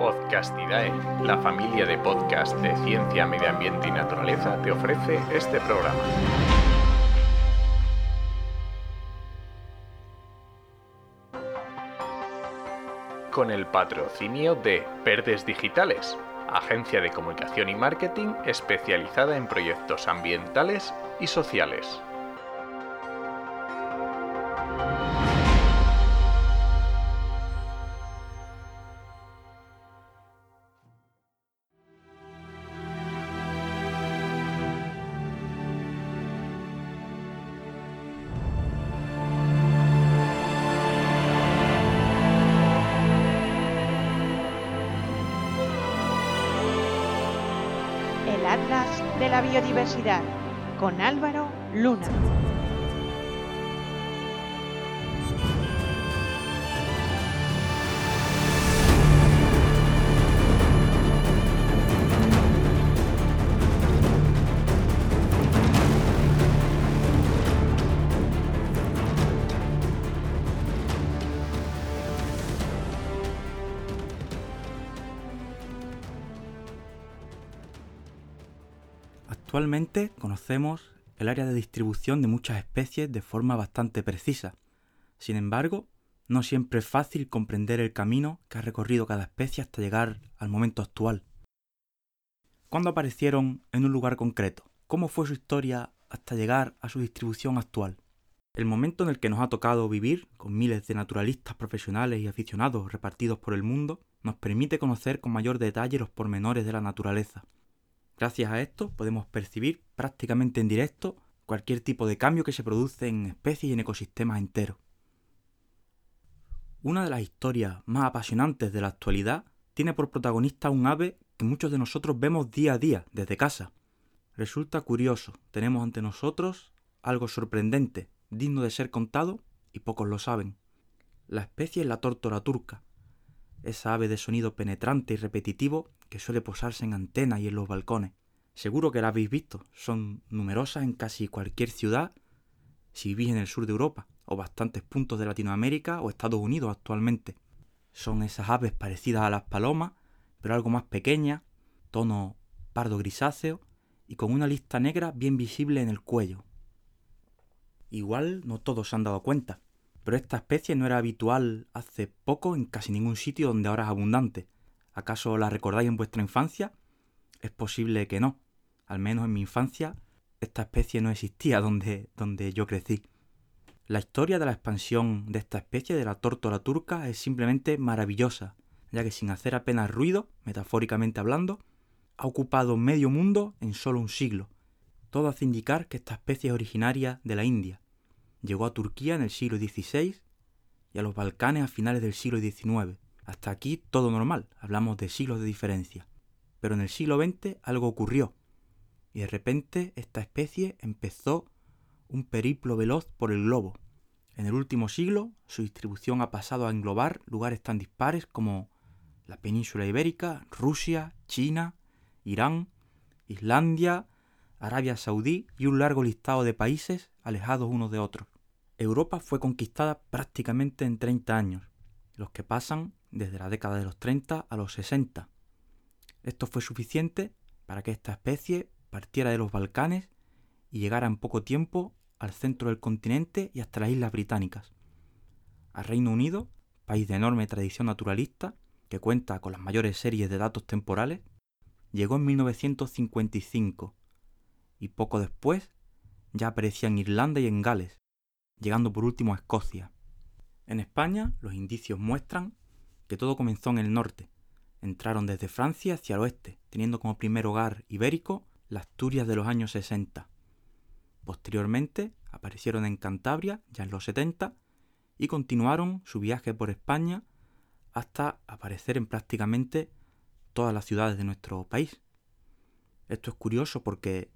Podcastidae, la familia de podcast de ciencia, medio ambiente y naturaleza, te ofrece este programa. Con el patrocinio de Verdes Digitales, agencia de comunicación y marketing especializada en proyectos ambientales y sociales. La Biodiversidad con Álvaro Luna. Actualmente conocemos el área de distribución de muchas especies de forma bastante precisa. Sin embargo, no siempre es fácil comprender el camino que ha recorrido cada especie hasta llegar al momento actual. ¿Cuándo aparecieron en un lugar concreto? ¿Cómo fue su historia hasta llegar a su distribución actual? El momento en el que nos ha tocado vivir, con miles de naturalistas profesionales y aficionados repartidos por el mundo, nos permite conocer con mayor detalle los pormenores de la naturaleza, Gracias a esto podemos percibir prácticamente en directo cualquier tipo de cambio que se produce en especies y en ecosistemas enteros. Una de las historias más apasionantes de la actualidad tiene por protagonista un ave que muchos de nosotros vemos día a día desde casa. Resulta curioso, tenemos ante nosotros algo sorprendente, digno de ser contado y pocos lo saben. La especie es la tórtora turca, esa ave de sonido penetrante y repetitivo que suele posarse en antenas y en los balcones. Seguro que la habéis visto, son numerosas en casi cualquier ciudad si vivís en el sur de Europa, o bastantes puntos de Latinoamérica o Estados Unidos actualmente. Son esas aves parecidas a las palomas, pero algo más pequeñas, tono pardo grisáceo y con una lista negra bien visible en el cuello. Igual no todos se han dado cuenta, pero esta especie no era habitual hace poco en casi ningún sitio donde ahora es abundante. ¿Acaso la recordáis en vuestra infancia? Es posible que no. Al menos en mi infancia esta especie no existía donde, donde yo crecí. La historia de la expansión de esta especie de la tórtola turca es simplemente maravillosa, ya que sin hacer apenas ruido, metafóricamente hablando, ha ocupado medio mundo en solo un siglo. Todo hace indicar que esta especie es originaria de la India, Llegó a Turquía en el siglo XVI y a los Balcanes a finales del siglo XIX. Hasta aquí todo normal, hablamos de siglos de diferencia. Pero en el siglo XX algo ocurrió, y de repente esta especie empezó un periplo veloz por el globo. En el último siglo su distribución ha pasado a englobar lugares tan dispares como la península ibérica, Rusia, China, Irán, Islandia, Arabia Saudí y un largo listado de países alejados unos de otros. Europa fue conquistada prácticamente en 30 años, los que pasan desde la década de los 30 a los 60. Esto fue suficiente para que esta especie partiera de los Balcanes y llegara en poco tiempo al centro del continente y hasta las islas británicas. Al Reino Unido, país de enorme tradición naturalista, que cuenta con las mayores series de datos temporales, llegó en 1955 y poco después ya aparecía en Irlanda y en Gales, llegando por último a Escocia. En España los indicios muestran que todo comenzó en el norte. Entraron desde Francia hacia el oeste, teniendo como primer hogar ibérico las Asturias de los años 60. Posteriormente aparecieron en Cantabria, ya en los 70, y continuaron su viaje por España hasta aparecer en prácticamente todas las ciudades de nuestro país. Esto es curioso porque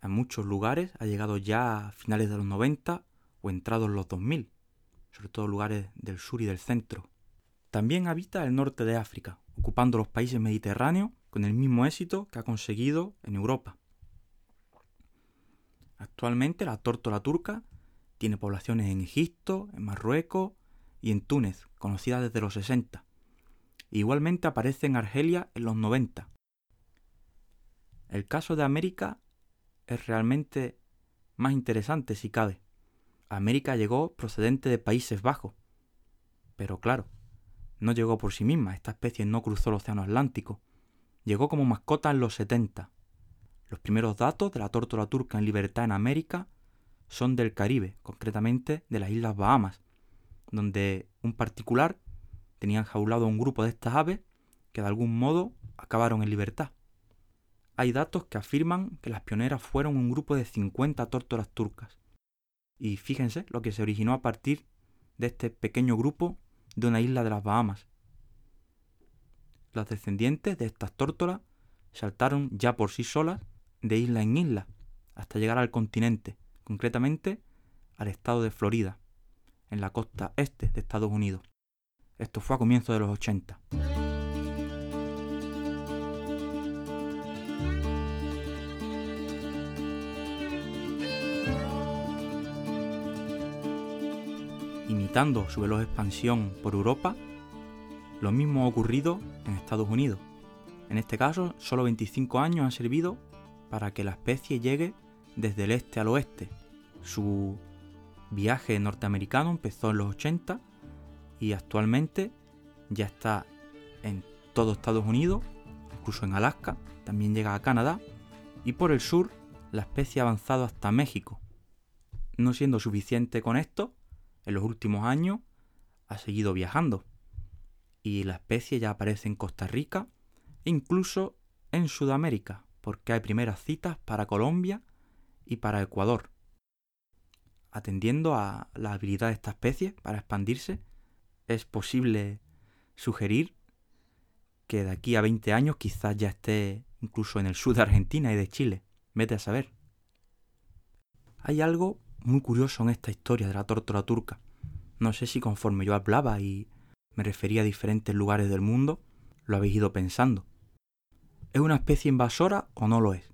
en muchos lugares ha llegado ya a finales de los 90 o entrados los 2000, sobre todo lugares del sur y del centro. También habita el norte de África, ocupando los países mediterráneos con el mismo éxito que ha conseguido en Europa. Actualmente la tórtola turca tiene poblaciones en Egipto, en Marruecos y en Túnez, conocidas desde los 60. igualmente aparece en Argelia en los 90. El caso de América es realmente más interesante si cabe. América llegó procedente de Países Bajos. Pero claro, no llegó por sí misma, esta especie no cruzó el Océano Atlántico. Llegó como mascota en los 70. Los primeros datos de la tórtola turca en libertad en América son del Caribe, concretamente de las Islas Bahamas, donde un particular tenía enjaulado a un grupo de estas aves que de algún modo acabaron en libertad. Hay datos que afirman que las pioneras fueron un grupo de 50 tórtolas turcas. Y fíjense lo que se originó a partir de este pequeño grupo de una isla de las Bahamas. Las descendientes de estas tórtolas saltaron ya por sí solas de isla en isla hasta llegar al continente, concretamente al estado de Florida, en la costa este de Estados Unidos. Esto fue a comienzos de los 80. Su veloz expansión por Europa, lo mismo ha ocurrido en Estados Unidos. En este caso, solo 25 años han servido para que la especie llegue desde el este al oeste. Su viaje norteamericano empezó en los 80 y actualmente ya está en todo Estados Unidos, incluso en Alaska, también llega a Canadá y por el sur la especie ha avanzado hasta México. No siendo suficiente con esto, en los últimos años ha seguido viajando y la especie ya aparece en Costa Rica e incluso en Sudamérica, porque hay primeras citas para Colombia y para Ecuador. Atendiendo a la habilidad de esta especie para expandirse, es posible sugerir que de aquí a 20 años quizás ya esté incluso en el sur de Argentina y de Chile. Vete a saber. Hay algo muy curioso en esta historia de la tórtola turca. No sé si conforme yo hablaba y me refería a diferentes lugares del mundo, lo habéis ido pensando. ¿Es una especie invasora o no lo es?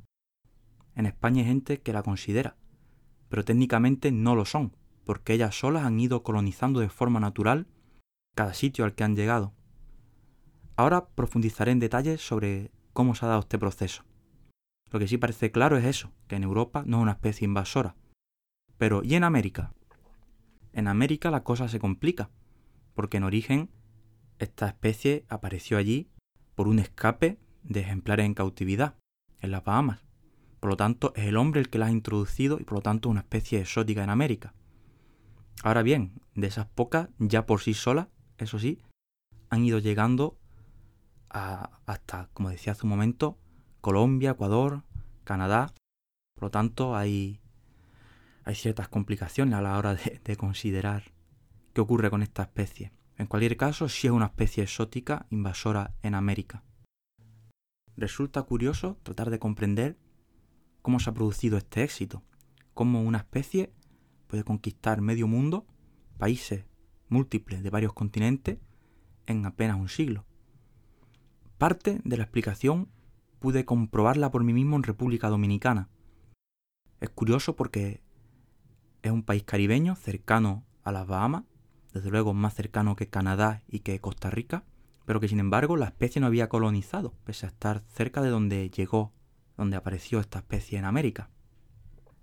En España hay gente que la considera, pero técnicamente no lo son, porque ellas solas han ido colonizando de forma natural cada sitio al que han llegado. Ahora profundizaré en detalles sobre cómo se ha dado este proceso. Lo que sí parece claro es eso, que en Europa no es una especie invasora. Pero ¿y en América? En América la cosa se complica, porque en origen esta especie apareció allí por un escape de ejemplares en cautividad, en las Bahamas. Por lo tanto, es el hombre el que la ha introducido y por lo tanto una especie exótica en América. Ahora bien, de esas pocas, ya por sí solas, eso sí, han ido llegando a, hasta, como decía hace un momento, Colombia, Ecuador, Canadá. Por lo tanto, hay, hay ciertas complicaciones a la hora de, de considerar qué ocurre con esta especie. En cualquier caso, sí es una especie exótica invasora en América resulta curioso tratar de comprender cómo se ha producido este éxito, cómo una especie puede conquistar medio mundo, países múltiples de varios continentes, en apenas un siglo. Parte de la explicación pude comprobarla por mí mismo en República Dominicana. Es curioso porque es un país caribeño cercano a las Bahamas, desde luego más cercano que Canadá y que Costa Rica, pero que sin embargo la especie no había colonizado, pese a estar cerca de donde llegó, donde apareció esta especie en América.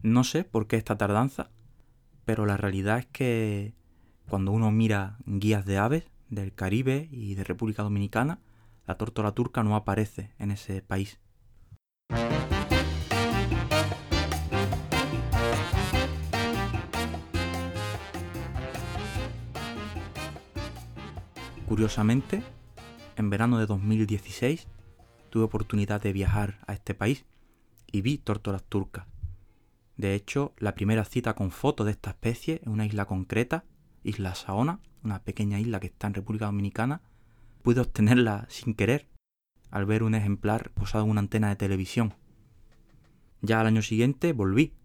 No sé por qué esta tardanza, pero la realidad es que cuando uno mira guías de aves del Caribe y de República Dominicana, la tórtola turca no aparece en ese país. Curiosamente, en verano de 2016 tuve oportunidad de viajar a este país y vi tórtolas turcas. De hecho, la primera cita con foto de esta especie en una isla concreta, Isla Saona, una pequeña isla que está en República Dominicana, pude obtenerla sin querer al ver un ejemplar posado en una antena de televisión. Ya al año siguiente volví,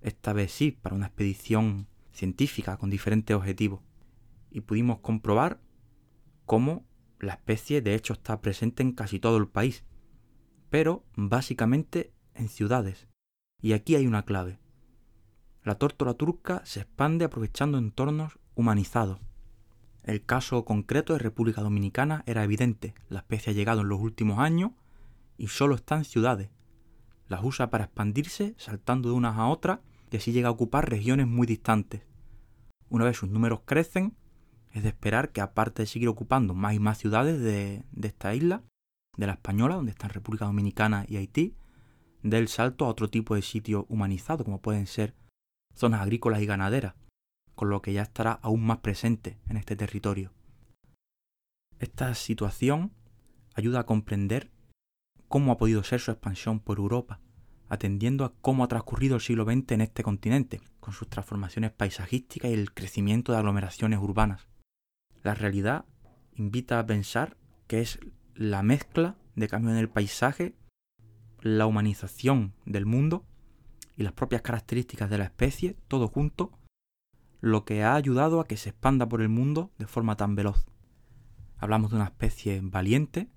esta vez sí, para una expedición científica con diferentes objetivos, y pudimos comprobar cómo la especie de hecho está presente en casi todo el país, pero básicamente en ciudades. Y aquí hay una clave. La tórtola turca se expande aprovechando entornos humanizados. El caso concreto de República Dominicana era evidente. La especie ha llegado en los últimos años y solo está en ciudades. Las usa para expandirse, saltando de unas a otras, y así llega a ocupar regiones muy distantes. Una vez sus números crecen, es de esperar que aparte de seguir ocupando más y más ciudades de, esta isla, de la Española, donde están República Dominicana y Haití, dé el salto a otro tipo de sitio humanizado, como pueden ser zonas agrícolas y ganaderas, con lo que ya estará aún más presente en este territorio. Esta situación ayuda a comprender cómo ha podido ser su expansión por Europa, atendiendo a cómo ha transcurrido el siglo XX en este continente, con sus transformaciones paisajísticas y el crecimiento de aglomeraciones urbanas. La realidad invita a pensar que es la mezcla de cambio en el paisaje, la humanización del mundo y las propias características de la especie, todo junto, lo que ha ayudado a que se expanda por el mundo de forma tan veloz. Hablamos de una especie valiente,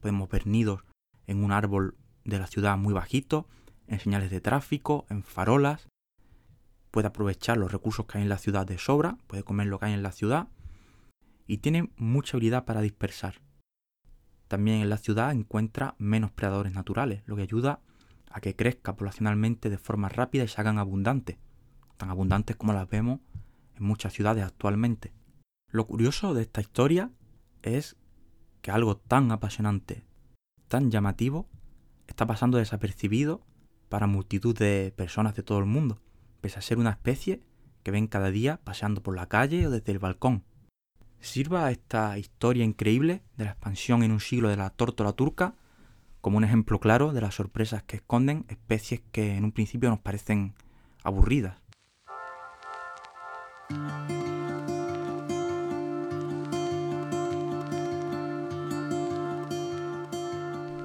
podemos ver nidos en un árbol de la ciudad muy bajito, en señales de tráfico, en farolas, puede aprovechar los recursos que hay en la ciudad de sobra, puede comer lo que hay en la ciudad y tiene mucha habilidad para dispersar. También en la ciudad encuentra menos predadores naturales, lo que ayuda a que crezca poblacionalmente de forma rápida y se hagan abundantes, tan abundantes como las vemos en muchas ciudades actualmente. Lo curioso de esta historia es que algo tan apasionante, tan llamativo, está pasando desapercibido para multitud de personas de todo el mundo, pese a ser una especie que ven cada día paseando por la calle o desde el balcón. Sirva esta historia increíble de la expansión en un siglo de la tórtola turca como un ejemplo claro de las sorpresas que esconden especies que en un principio nos parecen aburridas.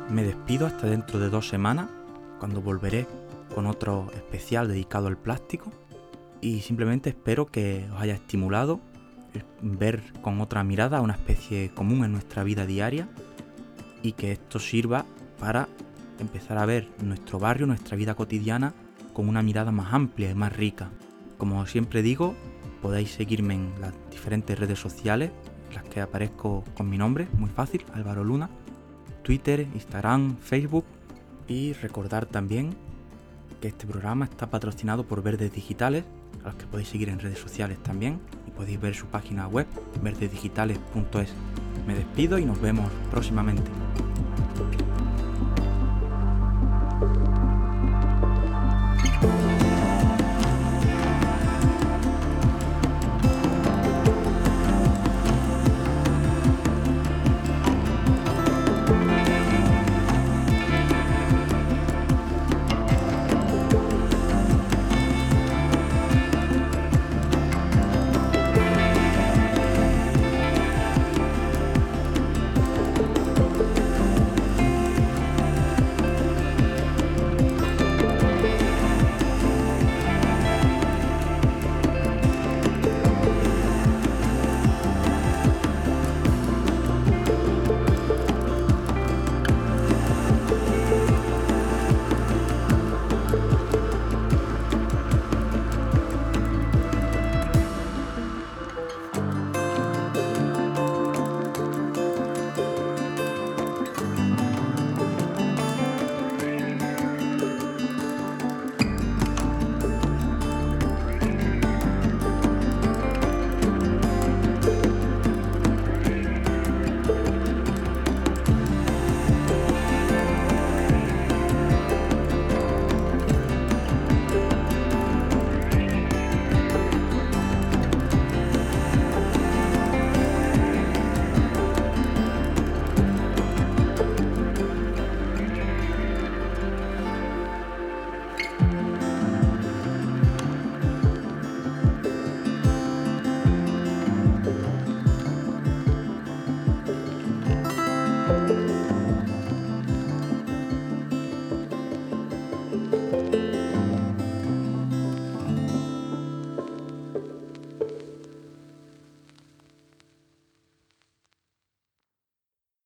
Me despido hasta dentro de dos semanas, cuando volveré con otro especial dedicado al plástico. Y simplemente espero que os haya estimulado ver con otra mirada una especie común en nuestra vida diaria y que esto sirva para empezar a ver nuestro barrio, nuestra vida cotidiana con una mirada más amplia y más rica. Como siempre digo, podéis seguirme en las diferentes redes sociales, las que aparezco con mi nombre, muy fácil, Álvaro Luna, Twitter, Instagram, Facebook y recordar también que este programa está patrocinado por Verdes Digitales, a los que podéis seguir en redes sociales también y podéis ver su página web verdesdigitales.es. Me despido y nos vemos próximamente.